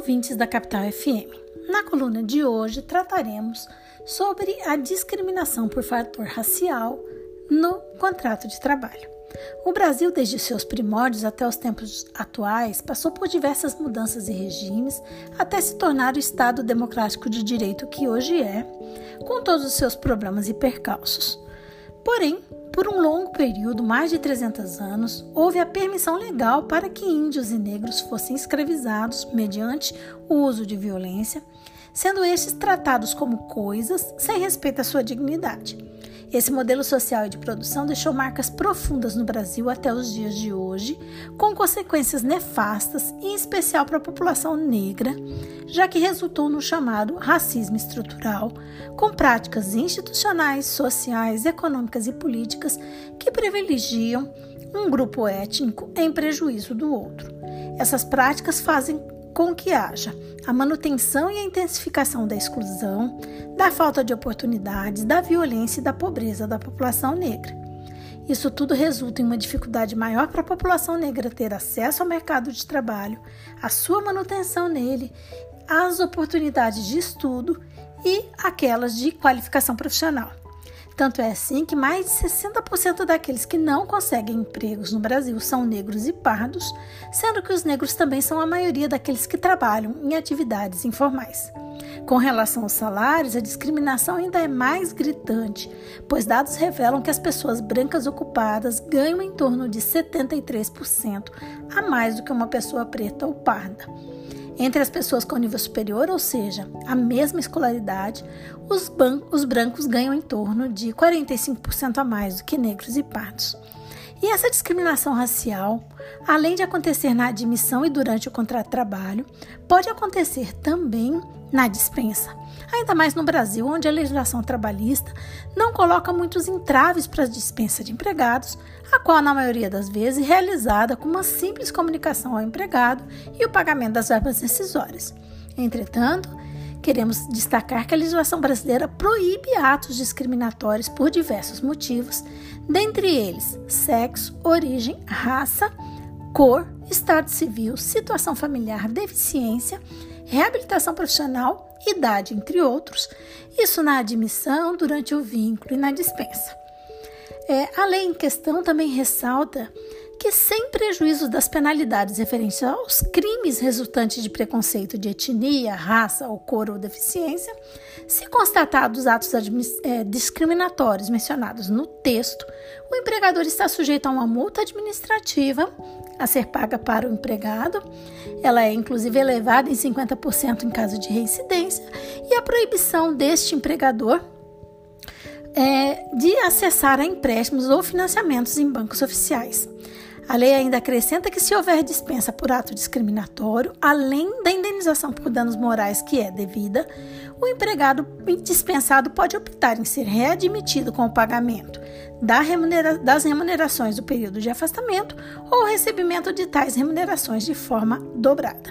ouvintes da Capital FM. Na coluna de hoje trataremos sobre a discriminação por fator racial no contrato de trabalho. O Brasil, desde seus primórdios até os tempos atuais, passou por diversas mudanças e regimes até se tornar o Estado democrático de direito que hoje é, com todos os seus problemas e percalços. Porém, por um longo período, mais de 300 anos, houve a permissão legal para que índios e negros fossem escravizados mediante o uso de violência, sendo estes tratados como coisas sem respeito à sua dignidade. Esse modelo social e de produção deixou marcas profundas no Brasil até os dias de hoje, com consequências nefastas, em especial para a população negra, já que resultou no chamado racismo estrutural, com práticas institucionais, sociais, econômicas e políticas que privilegiam um grupo étnico em prejuízo do outro. Essas práticas fazem com que haja a manutenção e a intensificação da exclusão, da falta de oportunidades, da violência e da pobreza da população negra. Isso tudo resulta em uma dificuldade maior para a população negra ter acesso ao mercado de trabalho, a sua manutenção nele, as oportunidades de estudo e aquelas de qualificação profissional. Tanto é assim que mais de 60% daqueles que não conseguem empregos no Brasil são negros e pardos, sendo que os negros também são a maioria daqueles que trabalham em atividades informais. Com relação aos salários, a discriminação ainda é mais gritante, pois dados revelam que as pessoas brancas ocupadas ganham em torno de 73% a mais do que uma pessoa preta ou parda. Entre as pessoas com nível superior, ou seja, a mesma escolaridade, os, os brancos ganham em torno de 45% a mais do que negros e pardos. E essa discriminação racial, além de acontecer na admissão e durante o contrato de trabalho, pode acontecer também na dispensa. Ainda mais no Brasil, onde a legislação trabalhista não coloca muitos entraves para a dispensa de empregados, a qual, na maioria das vezes, é realizada com uma simples comunicação ao empregado e o pagamento das verbas decisórias. Entretanto, queremos destacar que a legislação brasileira proíbe atos discriminatórios por diversos motivos, dentre eles sexo, origem, raça, cor, estado civil, situação familiar, deficiência reabilitação profissional, idade, entre outros, isso na admissão, durante o vínculo e na dispensa. É, a lei em questão também ressalta que, sem prejuízo das penalidades referentes aos crimes resultantes de preconceito de etnia, raça ou cor ou deficiência, se constatados atos é, discriminatórios mencionados no texto, o empregador está sujeito a uma multa administrativa a ser paga para o empregado. Ela é inclusive elevada em 50% em caso de reincidência e a proibição deste empregador é, de acessar a empréstimos ou financiamentos em bancos oficiais. A lei ainda acrescenta que, se houver dispensa por ato discriminatório, além da indenização por danos morais que é devida, o empregado dispensado pode optar em ser readmitido com o pagamento das remunerações do período de afastamento ou recebimento de tais remunerações de forma dobrada.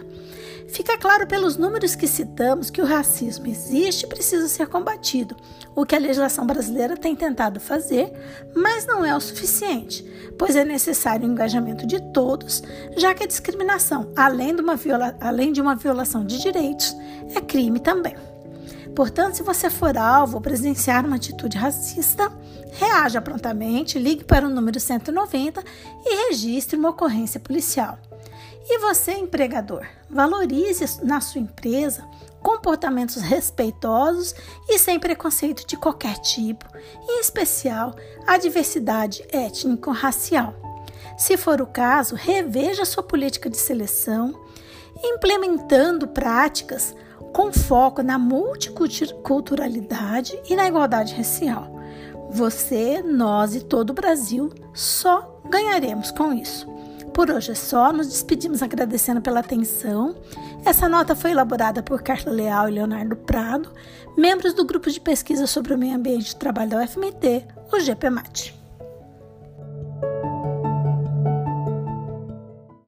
Fica claro pelos números que citamos que o racismo existe e precisa ser combatido, o que a legislação brasileira tem tentado fazer, mas não é o suficiente, pois é necessário o engajamento de todos, já que a discriminação, além de uma, viola, além de uma violação de direitos, é crime também. Portanto, se você for alvo ou presenciar uma atitude racista, reaja prontamente, ligue para o número 190 e registre uma ocorrência policial. E você, empregador, valorize na sua empresa comportamentos respeitosos e sem preconceito de qualquer tipo, em especial a diversidade étnico-racial. Se for o caso, reveja sua política de seleção, implementando práticas com foco na multiculturalidade e na igualdade racial. Você, nós e todo o Brasil só ganharemos com isso. Por hoje é só, nos despedimos agradecendo pela atenção. Essa nota foi elaborada por Carla Leal e Leonardo Prado, membros do grupo de pesquisa sobre o meio ambiente e trabalho da UFMT, o GPMAT.